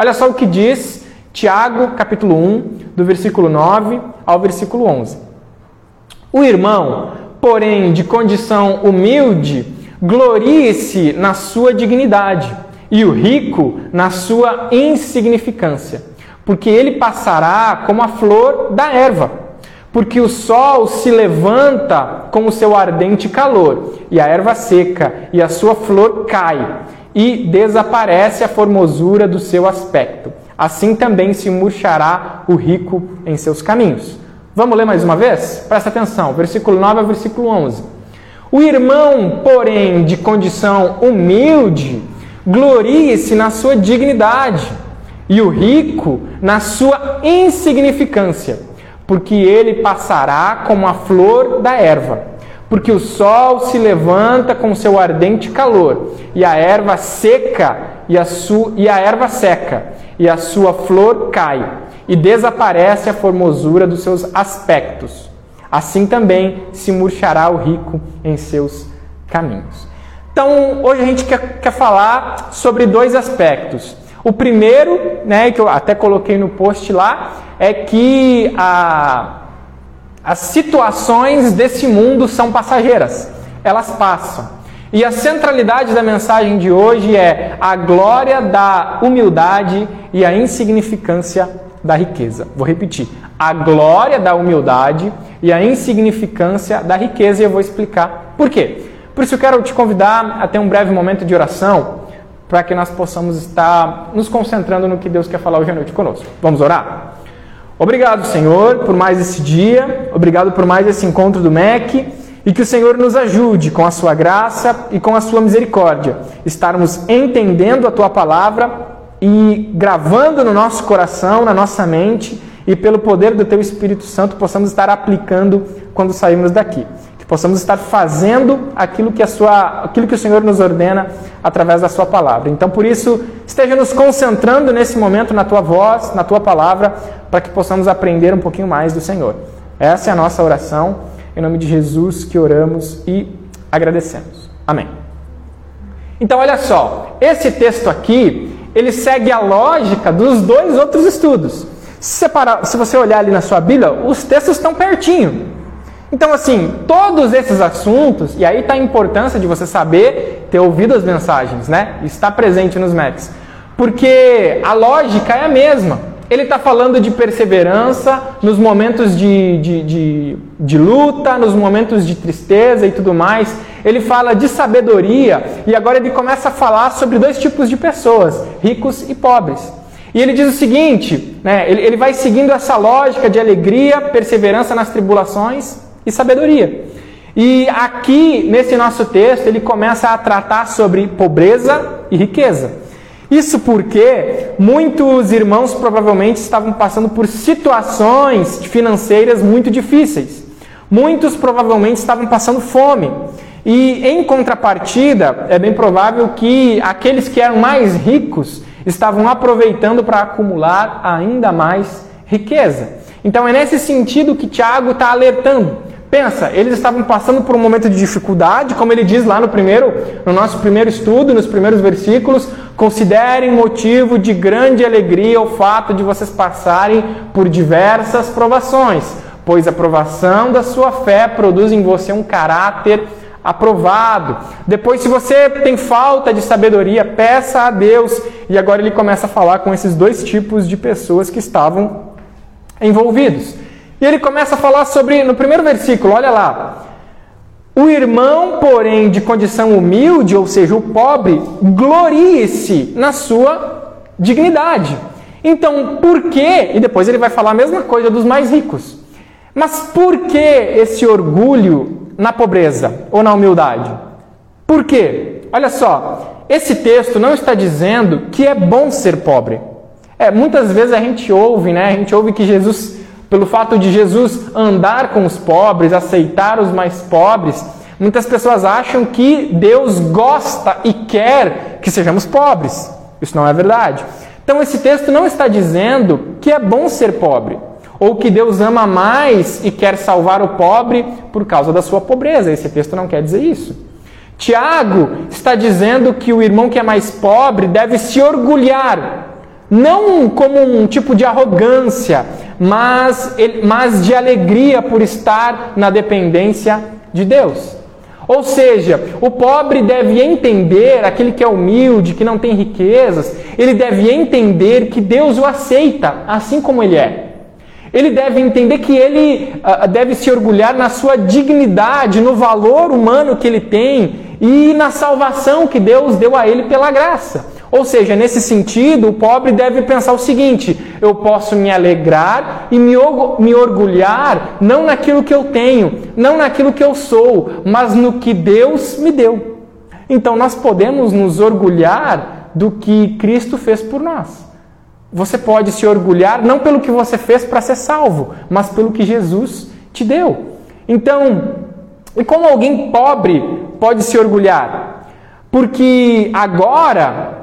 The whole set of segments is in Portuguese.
Olha só o que diz Tiago, capítulo 1, do versículo 9 ao versículo 11. O irmão, porém, de condição humilde, glorie-se na sua dignidade, e o rico na sua insignificância, porque ele passará como a flor da erva. Porque o sol se levanta com o seu ardente calor, e a erva seca, e a sua flor cai, e desaparece a formosura do seu aspecto. Assim também se murchará o rico em seus caminhos. Vamos ler mais uma vez? Presta atenção, versículo 9 ao versículo 11. O irmão, porém, de condição humilde, glorie-se na sua dignidade, e o rico na sua insignificância porque ele passará como a flor da erva. Porque o sol se levanta com seu ardente calor, e a erva seca e a, su, e a erva seca, e a sua flor cai, e desaparece a formosura dos seus aspectos. Assim também se murchará o rico em seus caminhos. Então, hoje a gente quer, quer falar sobre dois aspectos. O primeiro, né, que eu até coloquei no post lá, é que a, as situações desse mundo são passageiras, elas passam. E a centralidade da mensagem de hoje é a glória da humildade e a insignificância da riqueza. Vou repetir: a glória da humildade e a insignificância da riqueza, e eu vou explicar por quê. Por isso eu quero te convidar a ter um breve momento de oração para que nós possamos estar nos concentrando no que Deus quer falar hoje à noite conosco. Vamos orar? Obrigado, Senhor, por mais esse dia, obrigado por mais esse encontro do MEC. E que o Senhor nos ajude com a sua graça e com a sua misericórdia, estarmos entendendo a tua palavra e gravando no nosso coração, na nossa mente e pelo poder do teu Espírito Santo possamos estar aplicando quando sairmos daqui possamos estar fazendo aquilo que, a sua, aquilo que o Senhor nos ordena através da Sua palavra. Então, por isso, esteja nos concentrando nesse momento na Tua voz, na Tua palavra, para que possamos aprender um pouquinho mais do Senhor. Essa é a nossa oração, em nome de Jesus que oramos e agradecemos. Amém. Então, olha só, esse texto aqui, ele segue a lógica dos dois outros estudos. Se, separar, se você olhar ali na sua Bíblia, os textos estão pertinho. Então, assim, todos esses assuntos, e aí está a importância de você saber ter ouvido as mensagens, né? Estar presente nos Macs. Porque a lógica é a mesma. Ele está falando de perseverança nos momentos de, de, de, de, luta, nos momentos de tristeza e tudo mais. Ele fala de sabedoria e agora ele começa a falar sobre dois tipos de pessoas, ricos e pobres. E ele diz o seguinte: né, ele, ele vai seguindo essa lógica de alegria, perseverança nas tribulações e sabedoria. E aqui, nesse nosso texto, ele começa a tratar sobre pobreza e riqueza. Isso porque muitos irmãos provavelmente estavam passando por situações financeiras muito difíceis. Muitos provavelmente estavam passando fome. E em contrapartida, é bem provável que aqueles que eram mais ricos estavam aproveitando para acumular ainda mais riqueza. Então é nesse sentido que Tiago está alertando. Pensa, eles estavam passando por um momento de dificuldade, como ele diz lá no primeiro, no nosso primeiro estudo, nos primeiros versículos, considerem motivo de grande alegria o fato de vocês passarem por diversas provações, pois a provação da sua fé produz em você um caráter aprovado. Depois, se você tem falta de sabedoria, peça a Deus. E agora ele começa a falar com esses dois tipos de pessoas que estavam envolvidos. E ele começa a falar sobre, no primeiro versículo, olha lá. O irmão, porém, de condição humilde, ou seja, o pobre, glorie-se na sua dignidade. Então, por que? E depois ele vai falar a mesma coisa dos mais ricos. Mas por que esse orgulho na pobreza ou na humildade? Por quê? Olha só, esse texto não está dizendo que é bom ser pobre. É, muitas vezes a gente ouve, né? A gente ouve que Jesus pelo fato de Jesus andar com os pobres, aceitar os mais pobres, muitas pessoas acham que Deus gosta e quer que sejamos pobres. Isso não é verdade. Então, esse texto não está dizendo que é bom ser pobre, ou que Deus ama mais e quer salvar o pobre por causa da sua pobreza. Esse texto não quer dizer isso. Tiago está dizendo que o irmão que é mais pobre deve se orgulhar não como um tipo de arrogância, mas, mas de alegria por estar na dependência de Deus. Ou seja, o pobre deve entender, aquele que é humilde, que não tem riquezas, ele deve entender que Deus o aceita assim como ele é. Ele deve entender que ele uh, deve se orgulhar na sua dignidade, no valor humano que ele tem e na salvação que Deus deu a ele pela graça. Ou seja, nesse sentido, o pobre deve pensar o seguinte: eu posso me alegrar e me, me orgulhar não naquilo que eu tenho, não naquilo que eu sou, mas no que Deus me deu. Então nós podemos nos orgulhar do que Cristo fez por nós. Você pode se orgulhar não pelo que você fez para ser salvo, mas pelo que Jesus te deu. Então, e como alguém pobre pode se orgulhar? Porque agora,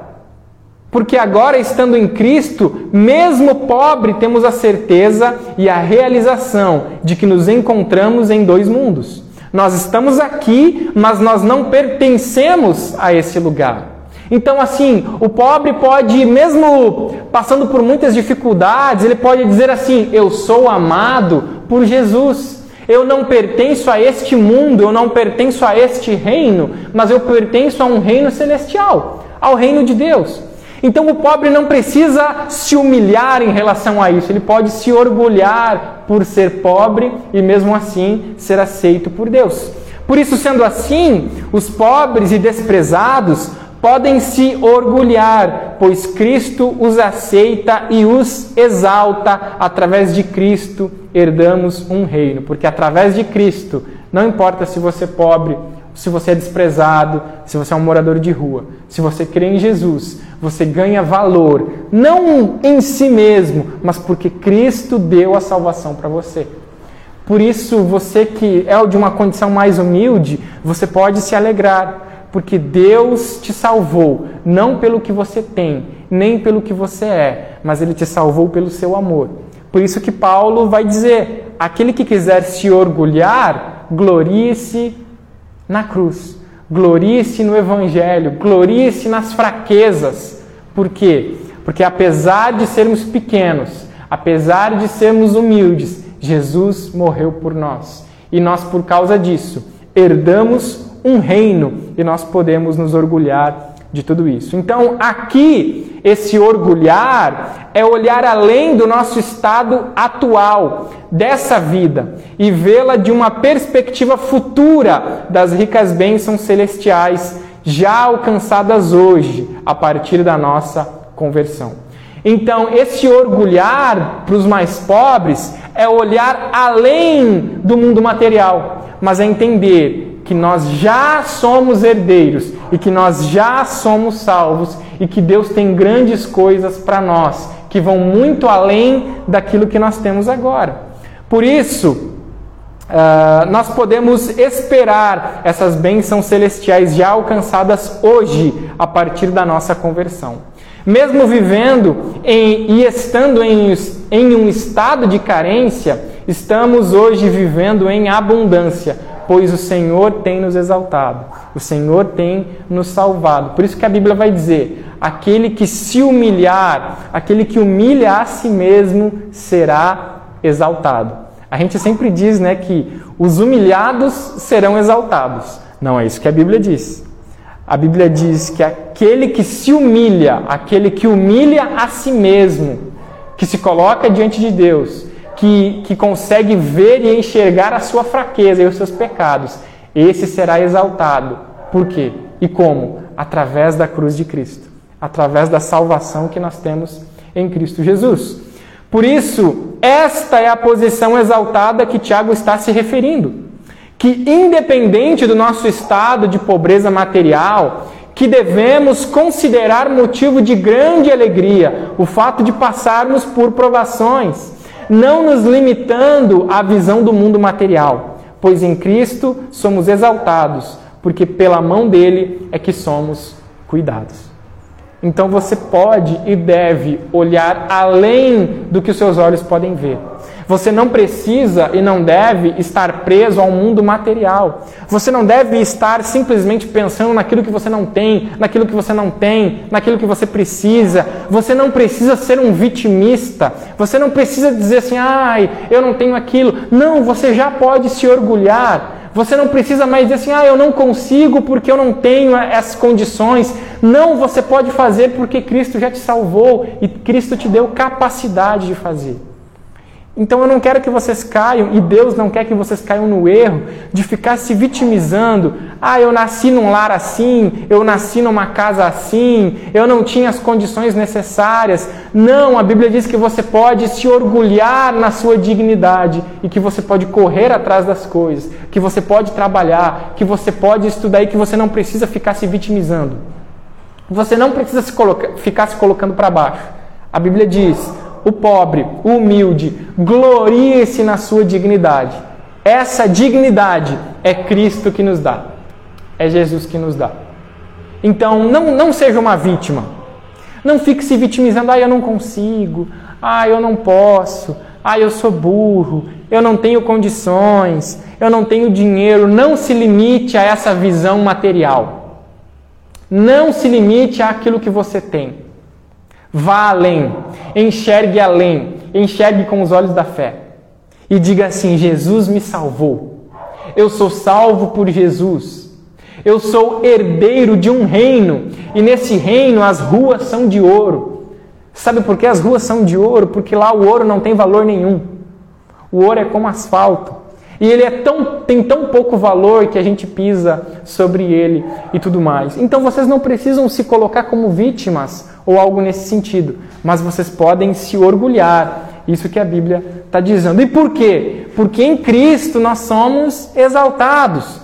porque agora estando em Cristo, mesmo pobre, temos a certeza e a realização de que nos encontramos em dois mundos. Nós estamos aqui, mas nós não pertencemos a esse lugar. Então, assim, o pobre pode, mesmo passando por muitas dificuldades, ele pode dizer assim: Eu sou amado por Jesus. Eu não pertenço a este mundo, eu não pertenço a este reino, mas eu pertenço a um reino celestial, ao reino de Deus. Então o pobre não precisa se humilhar em relação a isso, ele pode se orgulhar por ser pobre e mesmo assim ser aceito por Deus. Por isso, sendo assim, os pobres e desprezados podem se orgulhar, pois Cristo os aceita e os exalta. Através de Cristo herdamos um reino, porque através de Cristo, não importa se você é pobre, se você é desprezado, se você é um morador de rua, se você crê em Jesus, você ganha valor, não em si mesmo, mas porque Cristo deu a salvação para você. Por isso, você que é de uma condição mais humilde, você pode se alegrar porque Deus te salvou, não pelo que você tem, nem pelo que você é, mas ele te salvou pelo seu amor. Por isso que Paulo vai dizer: aquele que quiser se orgulhar, glorie-se na cruz, glorie-se no evangelho, glorie-se nas fraquezas. Por quê? Porque apesar de sermos pequenos, apesar de sermos humildes, Jesus morreu por nós. E nós, por causa disso, herdamos um reino e nós podemos nos orgulhar de tudo isso. Então, aqui, esse orgulhar é olhar além do nosso estado atual, dessa vida, e vê-la de uma perspectiva futura das ricas bênçãos celestiais já alcançadas hoje, a partir da nossa conversão. Então, esse orgulhar para os mais pobres é olhar além do mundo material, mas é entender que nós já somos herdeiros e que nós já somos salvos e que Deus tem grandes coisas para nós que vão muito além daquilo que nós temos agora. Por isso, uh, nós podemos esperar essas bênçãos celestiais já alcançadas hoje, a partir da nossa conversão. Mesmo vivendo em, e estando em, em um estado de carência, estamos hoje vivendo em abundância pois o Senhor tem nos exaltado, o Senhor tem nos salvado. Por isso que a Bíblia vai dizer: aquele que se humilhar, aquele que humilha a si mesmo, será exaltado. A gente sempre diz né, que os humilhados serão exaltados. Não é isso que a Bíblia diz. A Bíblia diz que aquele que se humilha, aquele que humilha a si mesmo, que se coloca diante de Deus, que, que consegue ver e enxergar a sua fraqueza e os seus pecados, esse será exaltado. Por quê? E como? Através da cruz de Cristo, através da salvação que nós temos em Cristo Jesus. Por isso, esta é a posição exaltada que Tiago está se referindo. Que, independente do nosso estado de pobreza material, que devemos considerar motivo de grande alegria o fato de passarmos por provações não nos limitando à visão do mundo material, pois em Cristo somos exaltados, porque pela mão dele é que somos cuidados. Então você pode e deve olhar além do que os seus olhos podem ver. Você não precisa e não deve estar preso ao mundo material. Você não deve estar simplesmente pensando naquilo que você não tem, naquilo que você não tem, naquilo que você precisa. Você não precisa ser um vitimista. Você não precisa dizer assim, ai, eu não tenho aquilo. Não, você já pode se orgulhar você não precisa mais dizer assim, ah, eu não consigo porque eu não tenho essas condições. Não, você pode fazer porque Cristo já te salvou e Cristo te deu capacidade de fazer. Então eu não quero que vocês caiam, e Deus não quer que vocês caiam no erro de ficar se vitimizando. Ah, eu nasci num lar assim, eu nasci numa casa assim, eu não tinha as condições necessárias. Não, a Bíblia diz que você pode se orgulhar na sua dignidade e que você pode correr atrás das coisas, que você pode trabalhar, que você pode estudar e que você não precisa ficar se vitimizando. Você não precisa se ficar se colocando para baixo. A Bíblia diz: o pobre, o humilde, glorie-se na sua dignidade. Essa dignidade é Cristo que nos dá. É Jesus que nos dá. Então, não, não seja uma vítima. Não fique se vitimizando. Ah, eu não consigo. Ah, eu não posso. Ah, eu sou burro. Eu não tenho condições. Eu não tenho dinheiro. Não se limite a essa visão material. Não se limite àquilo que você tem. Vá além, enxergue além, enxergue com os olhos da fé. E diga assim: Jesus me salvou. Eu sou salvo por Jesus. Eu sou herdeiro de um reino, e nesse reino as ruas são de ouro. Sabe por que as ruas são de ouro? Porque lá o ouro não tem valor nenhum. O ouro é como asfalto. E ele é tão, tem tão pouco valor que a gente pisa sobre ele e tudo mais. Então vocês não precisam se colocar como vítimas ou algo nesse sentido, mas vocês podem se orgulhar. Isso que a Bíblia está dizendo. E por quê? Porque em Cristo nós somos exaltados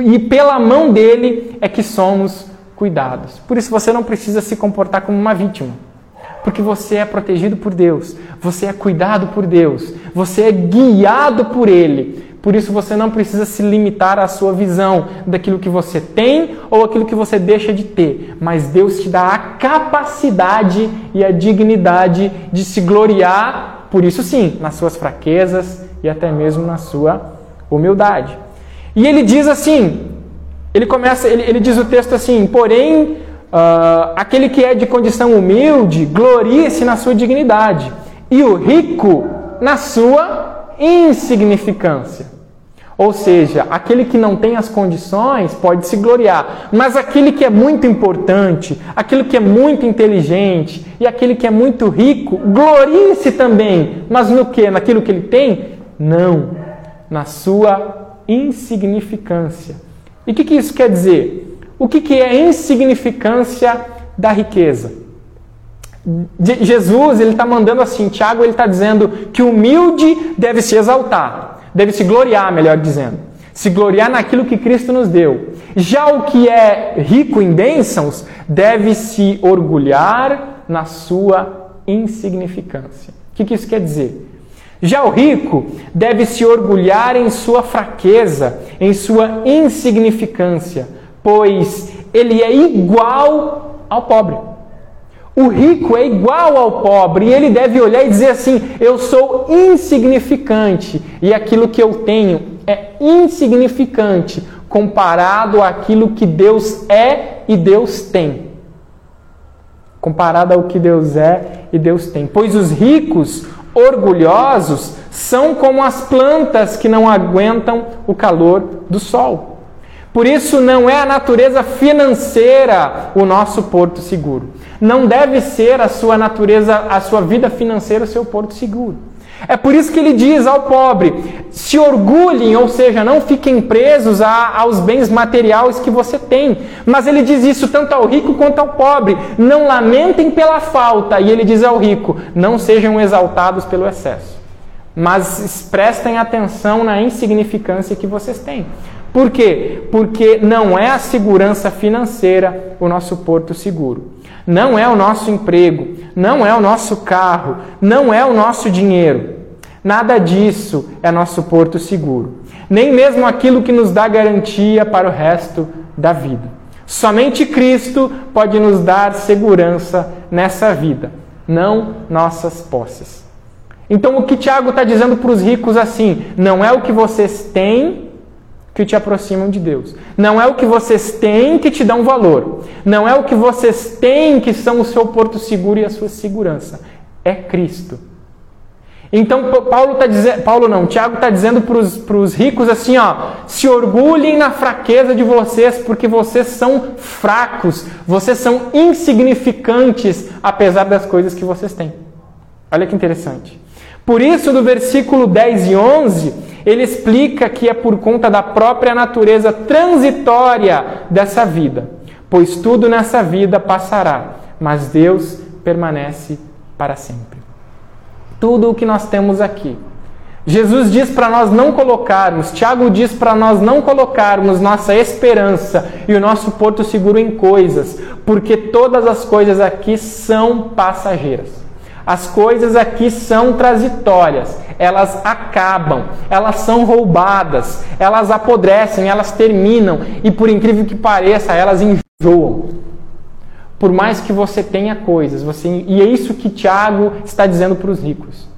e pela mão dele é que somos cuidados. Por isso você não precisa se comportar como uma vítima porque você é protegido por Deus, você é cuidado por Deus, você é guiado por Ele. Por isso você não precisa se limitar à sua visão daquilo que você tem ou aquilo que você deixa de ter, mas Deus te dá a capacidade e a dignidade de se gloriar, por isso sim, nas suas fraquezas e até mesmo na sua humildade. E ele diz assim, ele começa, ele, ele diz o texto assim, porém, uh, aquele que é de condição humilde, glorie-se na sua dignidade, e o rico na sua insignificância. Ou seja, aquele que não tem as condições pode se gloriar, mas aquele que é muito importante, aquele que é muito inteligente e aquele que é muito rico, glorie-se também. Mas no que? Naquilo que ele tem? Não, na sua insignificância. E o que, que, isso quer dizer? O que, que é a insignificância da riqueza? Jesus ele está mandando assim, Tiago ele está dizendo que o humilde deve se exaltar deve se gloriar, melhor dizendo. Se gloriar naquilo que Cristo nos deu. Já o que é rico em bênçãos deve se orgulhar na sua insignificância. O que, que isso quer dizer? Já o rico deve se orgulhar em sua fraqueza, em sua insignificância, pois ele é igual ao pobre. O rico é igual ao pobre e ele deve olhar e dizer assim: eu sou insignificante e aquilo que eu tenho é insignificante comparado àquilo que Deus é e Deus tem. Comparado ao que Deus é e Deus tem. Pois os ricos, orgulhosos, são como as plantas que não aguentam o calor do sol. Por isso, não é a natureza financeira o nosso porto seguro. Não deve ser a sua natureza, a sua vida financeira o seu porto seguro. É por isso que ele diz ao pobre: se orgulhem, ou seja, não fiquem presos a, aos bens materiais que você tem. Mas ele diz isso tanto ao rico quanto ao pobre: não lamentem pela falta. E ele diz ao rico: não sejam exaltados pelo excesso. Mas prestem atenção na insignificância que vocês têm. Por quê? Porque não é a segurança financeira o nosso porto seguro. Não é o nosso emprego, não é o nosso carro, não é o nosso dinheiro. Nada disso é nosso porto seguro. Nem mesmo aquilo que nos dá garantia para o resto da vida. Somente Cristo pode nos dar segurança nessa vida, não nossas posses. Então o que Tiago está dizendo para os ricos assim, não é o que vocês têm que te aproximam de Deus. Não é o que vocês têm que te dão valor. Não é o que vocês têm que são o seu porto seguro e a sua segurança. É Cristo. Então Paulo está dizendo, Paulo não, Tiago está dizendo para os ricos assim, ó, se orgulhem na fraqueza de vocês, porque vocês são fracos, vocês são insignificantes, apesar das coisas que vocês têm. Olha que interessante. Por isso, do versículo 10 e 11, ele explica que é por conta da própria natureza transitória dessa vida, pois tudo nessa vida passará, mas Deus permanece para sempre. Tudo o que nós temos aqui. Jesus diz para nós não colocarmos, Tiago diz para nós não colocarmos nossa esperança e o nosso porto seguro em coisas, porque todas as coisas aqui são passageiras. As coisas aqui são transitórias, elas acabam, elas são roubadas, elas apodrecem, elas terminam e, por incrível que pareça, elas enjoam. Por mais que você tenha coisas, você... e é isso que Tiago está dizendo para os ricos: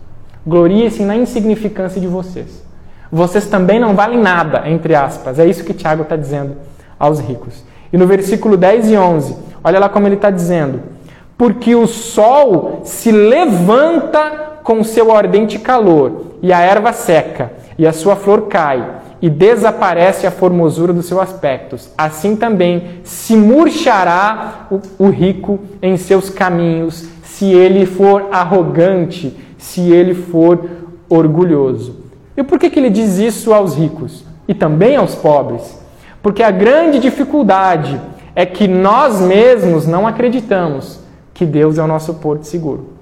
glorie-se na insignificância de vocês. Vocês também não valem nada, entre aspas. É isso que Tiago está dizendo aos ricos. E no versículo 10 e 11, olha lá como ele está dizendo porque o sol se levanta com seu ardente calor, e a erva seca, e a sua flor cai, e desaparece a formosura dos seus aspectos. Assim também se murchará o, o rico em seus caminhos, se ele for arrogante, se ele for orgulhoso. E por que, que ele diz isso aos ricos e também aos pobres? Porque a grande dificuldade é que nós mesmos não acreditamos que Deus é o nosso porto seguro.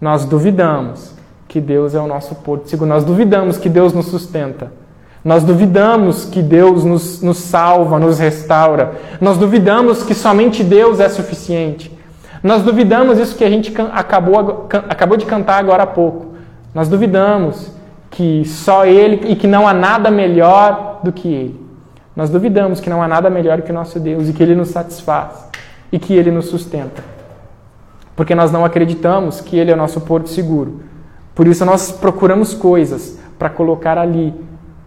Nós duvidamos que Deus é o nosso porto seguro. Nós duvidamos que Deus nos sustenta. Nós duvidamos que Deus nos, nos salva, nos restaura. Nós duvidamos que somente Deus é suficiente. Nós duvidamos isso que a gente acabou, acabou de cantar agora há pouco. Nós duvidamos que só Ele e que não há nada melhor do que Ele. Nós duvidamos que não há nada melhor que o nosso Deus e que Ele nos satisfaz e que Ele nos sustenta porque nós não acreditamos que Ele é o nosso porto seguro. Por isso nós procuramos coisas para colocar ali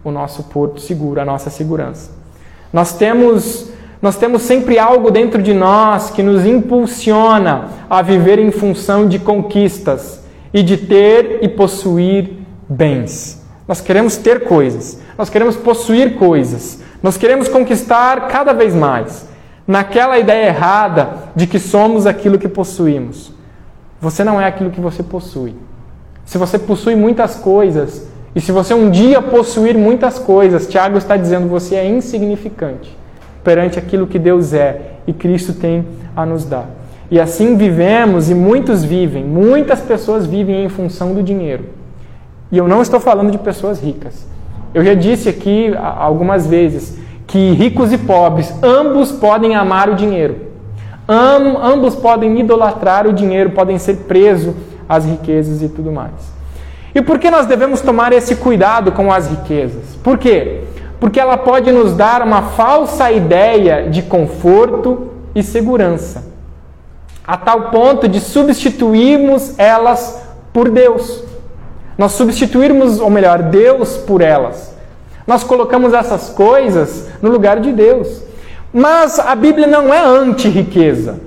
o nosso porto seguro, a nossa segurança. Nós temos, nós temos sempre algo dentro de nós que nos impulsiona a viver em função de conquistas e de ter e possuir bens. Nós queremos ter coisas, nós queremos possuir coisas, nós queremos conquistar cada vez mais naquela ideia errada de que somos aquilo que possuímos. Você não é aquilo que você possui. Se você possui muitas coisas, e se você um dia possuir muitas coisas, Tiago está dizendo você é insignificante perante aquilo que Deus é e Cristo tem a nos dar. E assim vivemos e muitos vivem, muitas pessoas vivem em função do dinheiro. E eu não estou falando de pessoas ricas. Eu já disse aqui algumas vezes que ricos e pobres, ambos podem amar o dinheiro. Am, ambos podem idolatrar o dinheiro, podem ser presos às riquezas e tudo mais. E por que nós devemos tomar esse cuidado com as riquezas? Por quê? Porque ela pode nos dar uma falsa ideia de conforto e segurança, a tal ponto de substituirmos elas por Deus. Nós substituirmos, ou melhor, Deus por elas. Nós colocamos essas coisas no lugar de Deus. Mas a Bíblia não é anti-riqueza.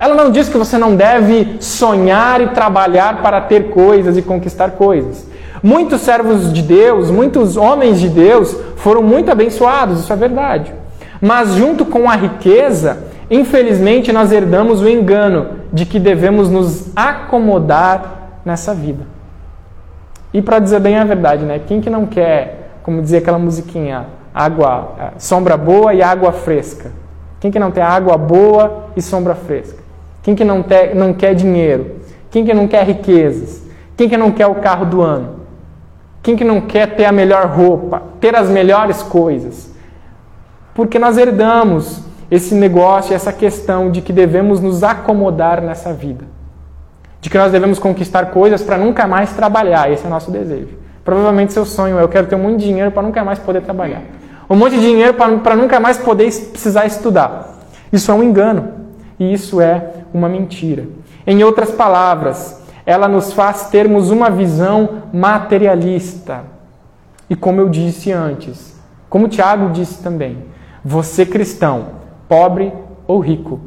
Ela não diz que você não deve sonhar e trabalhar para ter coisas e conquistar coisas. Muitos servos de Deus, muitos homens de Deus foram muito abençoados, isso é verdade. Mas junto com a riqueza, infelizmente nós herdamos o engano de que devemos nos acomodar nessa vida. E para dizer bem a verdade, né? Quem que não quer como dizia aquela musiquinha, água, é, sombra boa e água fresca. Quem que não tem água boa e sombra fresca? Quem que não, tem, não quer dinheiro? Quem que não quer riquezas? Quem que não quer o carro do ano? Quem que não quer ter a melhor roupa, ter as melhores coisas? Porque nós herdamos esse negócio, essa questão de que devemos nos acomodar nessa vida. De que nós devemos conquistar coisas para nunca mais trabalhar. Esse é o nosso desejo. Provavelmente seu sonho é: eu quero ter de dinheiro para nunca mais poder trabalhar. Um monte de dinheiro para nunca mais poder precisar estudar. Isso é um engano. E isso é uma mentira. Em outras palavras, ela nos faz termos uma visão materialista. E como eu disse antes, como Tiago disse também, você cristão, pobre ou rico,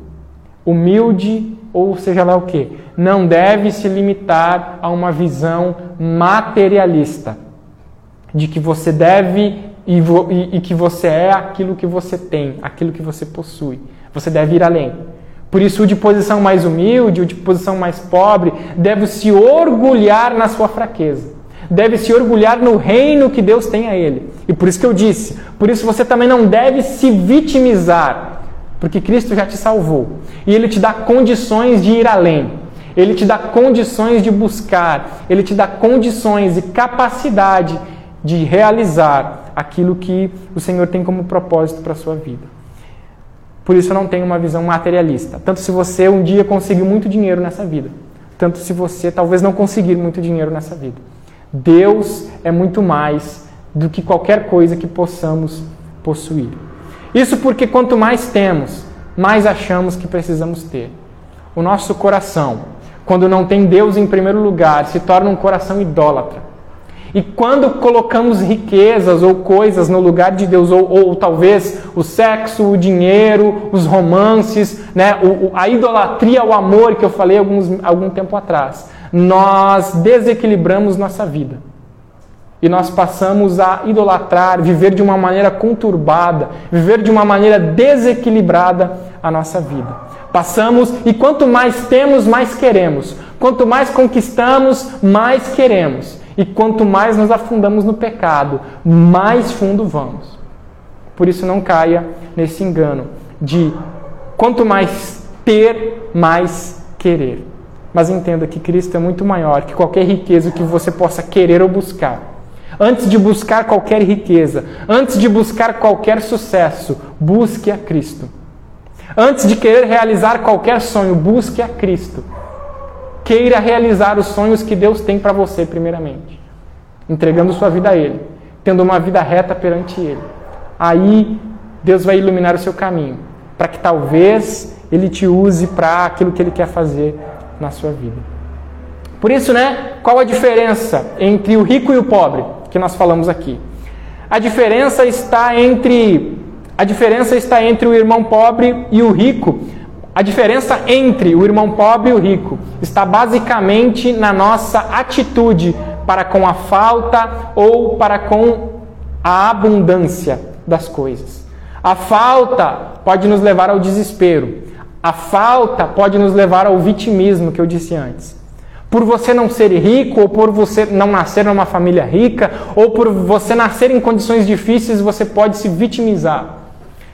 humilde ou seja lá o que, não deve se limitar a uma visão materialista de que você deve e, e, e que você é aquilo que você tem, aquilo que você possui. Você deve ir além. Por isso, o de posição mais humilde, o de posição mais pobre, deve se orgulhar na sua fraqueza. Deve se orgulhar no reino que Deus tem a ele. E por isso que eu disse, por isso você também não deve se vitimizar, porque Cristo já te salvou. E ele te dá condições de ir além. Ele te dá condições de buscar, ele te dá condições e capacidade de realizar aquilo que o Senhor tem como propósito para a sua vida. Por isso eu não tenho uma visão materialista. Tanto se você um dia conseguiu muito dinheiro nessa vida, tanto se você talvez não conseguir muito dinheiro nessa vida. Deus é muito mais do que qualquer coisa que possamos possuir. Isso porque quanto mais temos, mais achamos que precisamos ter. O nosso coração, quando não tem Deus em primeiro lugar, se torna um coração idólatra. E quando colocamos riquezas ou coisas no lugar de Deus, ou, ou talvez o sexo, o dinheiro, os romances, né, o, a idolatria, o amor que eu falei alguns, algum tempo atrás, nós desequilibramos nossa vida. E nós passamos a idolatrar, viver de uma maneira conturbada, viver de uma maneira desequilibrada a nossa vida. Passamos e quanto mais temos, mais queremos. Quanto mais conquistamos, mais queremos. E quanto mais nos afundamos no pecado, mais fundo vamos. Por isso não caia nesse engano de quanto mais ter, mais querer. Mas entenda que Cristo é muito maior que qualquer riqueza que você possa querer ou buscar. Antes de buscar qualquer riqueza, antes de buscar qualquer sucesso, busque a Cristo. Antes de querer realizar qualquer sonho, busque a Cristo queira realizar os sonhos que Deus tem para você, primeiramente, entregando sua vida a Ele, tendo uma vida reta perante Ele. Aí Deus vai iluminar o seu caminho, para que talvez Ele te use para aquilo que Ele quer fazer na sua vida. Por isso, né? Qual a diferença entre o rico e o pobre que nós falamos aqui? A diferença está entre a diferença está entre o irmão pobre e o rico a diferença entre o irmão pobre e o rico está basicamente na nossa atitude para com a falta ou para com a abundância das coisas. A falta pode nos levar ao desespero. A falta pode nos levar ao vitimismo que eu disse antes. Por você não ser rico, ou por você não nascer numa família rica, ou por você nascer em condições difíceis, você pode se vitimizar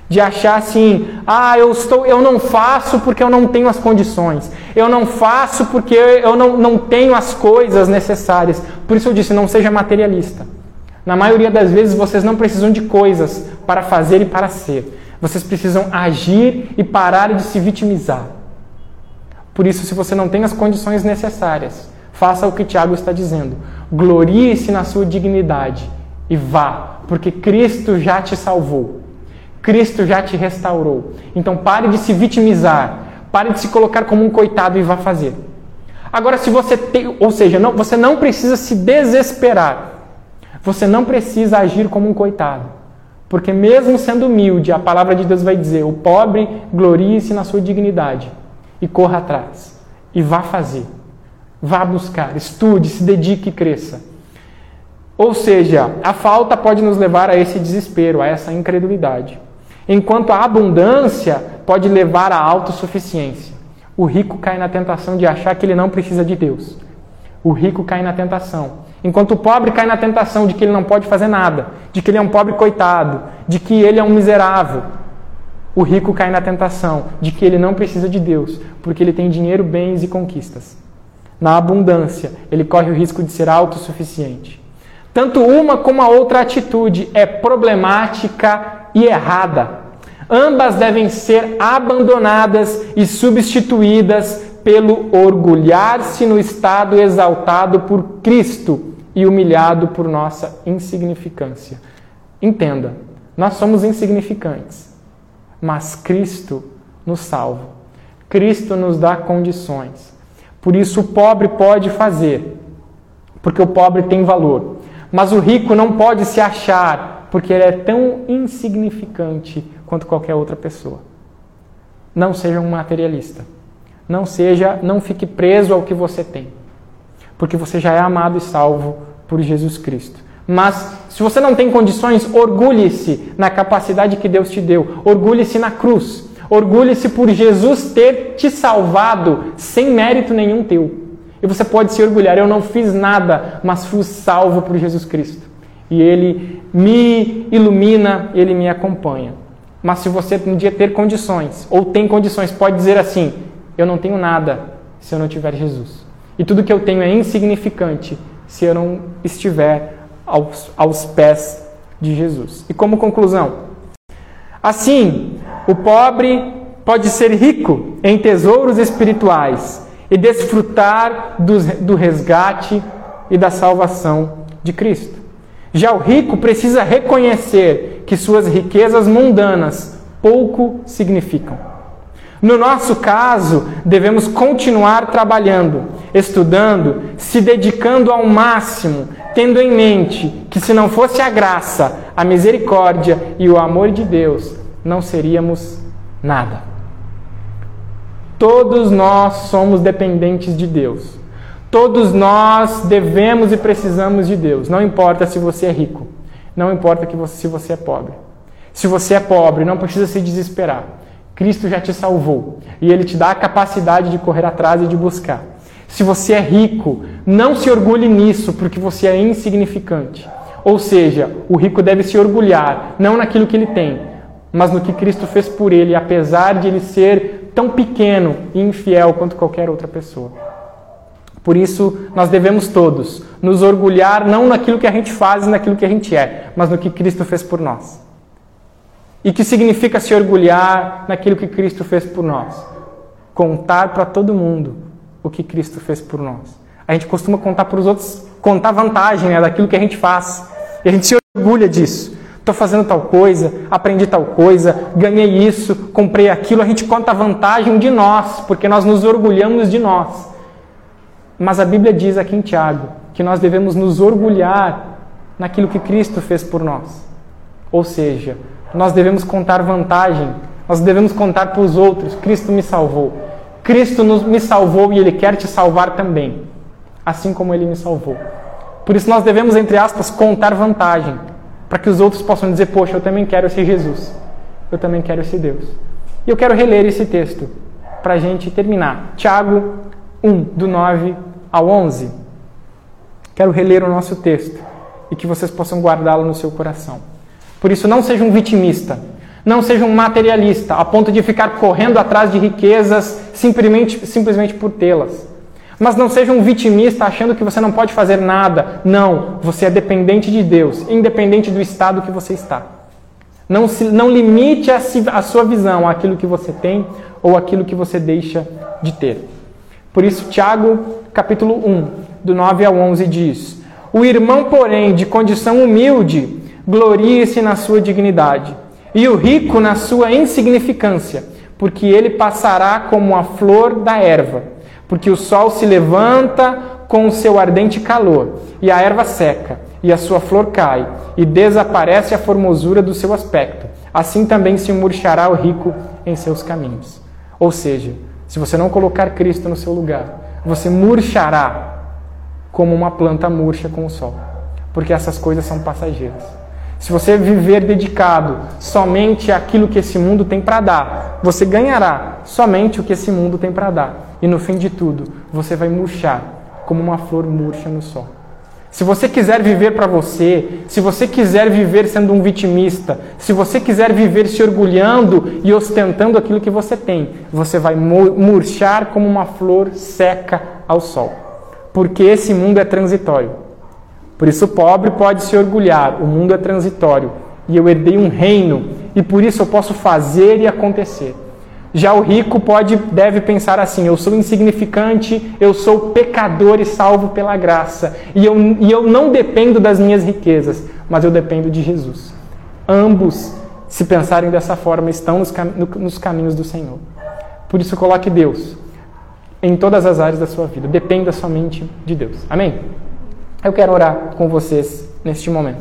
de achar assim, ah, eu estou, eu não faço porque eu não tenho as condições, eu não faço porque eu não, não tenho as coisas necessárias. Por isso eu disse, não seja materialista. Na maioria das vezes vocês não precisam de coisas para fazer e para ser. Vocês precisam agir e parar de se vitimizar. Por isso, se você não tem as condições necessárias, faça o que Tiago está dizendo. Glorie-se na sua dignidade e vá, porque Cristo já te salvou. Cristo já te restaurou. Então pare de se vitimizar, pare de se colocar como um coitado e vá fazer. Agora, se você tem, ou seja, não, você não precisa se desesperar. Você não precisa agir como um coitado. Porque mesmo sendo humilde, a palavra de Deus vai dizer: o pobre glorie-se na sua dignidade e corra atrás e vá fazer. Vá buscar, estude, se dedique e cresça. Ou seja, a falta pode nos levar a esse desespero, a essa incredulidade. Enquanto a abundância pode levar à autossuficiência. O rico cai na tentação de achar que ele não precisa de Deus. O rico cai na tentação. Enquanto o pobre cai na tentação de que ele não pode fazer nada, de que ele é um pobre coitado, de que ele é um miserável. O rico cai na tentação de que ele não precisa de Deus, porque ele tem dinheiro, bens e conquistas. Na abundância, ele corre o risco de ser autossuficiente. Tanto uma como a outra atitude é problemática e errada. Ambas devem ser abandonadas e substituídas pelo orgulhar-se no estado exaltado por Cristo e humilhado por nossa insignificância. Entenda, nós somos insignificantes, mas Cristo nos salva. Cristo nos dá condições. Por isso o pobre pode fazer, porque o pobre tem valor. Mas o rico não pode se achar, porque ele é tão insignificante quanto qualquer outra pessoa. Não seja um materialista. Não seja, não fique preso ao que você tem. Porque você já é amado e salvo por Jesus Cristo. Mas se você não tem condições, orgulhe-se na capacidade que Deus te deu. Orgulhe-se na cruz. Orgulhe-se por Jesus ter te salvado sem mérito nenhum teu. E você pode se orgulhar, eu não fiz nada, mas fui salvo por Jesus Cristo. E Ele me ilumina, Ele me acompanha. Mas se você um dia ter condições, ou tem condições, pode dizer assim: eu não tenho nada se eu não tiver Jesus. E tudo que eu tenho é insignificante se eu não estiver aos, aos pés de Jesus. E como conclusão, assim, o pobre pode ser rico em tesouros espirituais e desfrutar do, do resgate e da salvação de Cristo. Já o rico precisa reconhecer que suas riquezas mundanas pouco significam. No nosso caso, devemos continuar trabalhando, estudando, se dedicando ao máximo, tendo em mente que se não fosse a graça, a misericórdia e o amor de Deus, não seríamos nada. Todos nós somos dependentes de Deus. Todos nós devemos e precisamos de Deus. Não importa se você é rico. Não importa você, se você é pobre. Se você é pobre, não precisa se desesperar. Cristo já te salvou e ele te dá a capacidade de correr atrás e de buscar. Se você é rico, não se orgulhe nisso, porque você é insignificante. Ou seja, o rico deve se orgulhar, não naquilo que ele tem, mas no que Cristo fez por ele, apesar de ele ser tão pequeno e infiel quanto qualquer outra pessoa. Por isso, nós devemos todos nos orgulhar não naquilo que a gente faz e naquilo que a gente é, mas no que Cristo fez por nós. E que significa se orgulhar naquilo que Cristo fez por nós? Contar para todo mundo o que Cristo fez por nós. A gente costuma contar para os outros, contar vantagem né, daquilo que a gente faz. E a gente se orgulha disso. Estou fazendo tal coisa, aprendi tal coisa, ganhei isso, comprei aquilo. A gente conta vantagem de nós, porque nós nos orgulhamos de nós. Mas a Bíblia diz aqui em Tiago que nós devemos nos orgulhar naquilo que Cristo fez por nós. Ou seja, nós devemos contar vantagem, nós devemos contar para os outros: Cristo me salvou. Cristo nos, me salvou e Ele quer te salvar também, assim como Ele me salvou. Por isso nós devemos, entre aspas, contar vantagem, para que os outros possam dizer: Poxa, eu também quero esse Jesus, eu também quero esse Deus. E eu quero reler esse texto para a gente terminar. Tiago 1, do 9 ao 11. Quero reler o nosso texto e que vocês possam guardá-lo no seu coração. Por isso, não seja um vitimista, não seja um materialista, a ponto de ficar correndo atrás de riquezas simplesmente, simplesmente por tê-las. Mas não seja um vitimista achando que você não pode fazer nada. Não, você é dependente de Deus, independente do estado que você está. Não, se, não limite a, a sua visão àquilo que você tem ou aquilo que você deixa de ter. Por isso, Tiago, capítulo 1, do 9 ao 11, diz: O irmão, porém, de condição humilde, glorie-se na sua dignidade, e o rico na sua insignificância, porque ele passará como a flor da erva, porque o sol se levanta com o seu ardente calor, e a erva seca, e a sua flor cai, e desaparece a formosura do seu aspecto. Assim também se murchará o rico em seus caminhos. Ou seja, se você não colocar Cristo no seu lugar, você murchará como uma planta murcha com o sol, porque essas coisas são passageiras. Se você viver dedicado somente àquilo que esse mundo tem para dar, você ganhará somente o que esse mundo tem para dar. E no fim de tudo, você vai murchar como uma flor murcha no sol. Se você quiser viver para você, se você quiser viver sendo um vitimista, se você quiser viver se orgulhando e ostentando aquilo que você tem, você vai murchar como uma flor seca ao sol. Porque esse mundo é transitório. Por isso o pobre pode se orgulhar, o mundo é transitório e eu herdei um reino e por isso eu posso fazer e acontecer. Já o rico pode deve pensar assim: eu sou insignificante, eu sou pecador e salvo pela graça, e eu, e eu não dependo das minhas riquezas, mas eu dependo de Jesus. Ambos, se pensarem dessa forma, estão nos, nos caminhos do Senhor. Por isso, coloque Deus em todas as áreas da sua vida. Dependa somente de Deus. Amém? Eu quero orar com vocês neste momento.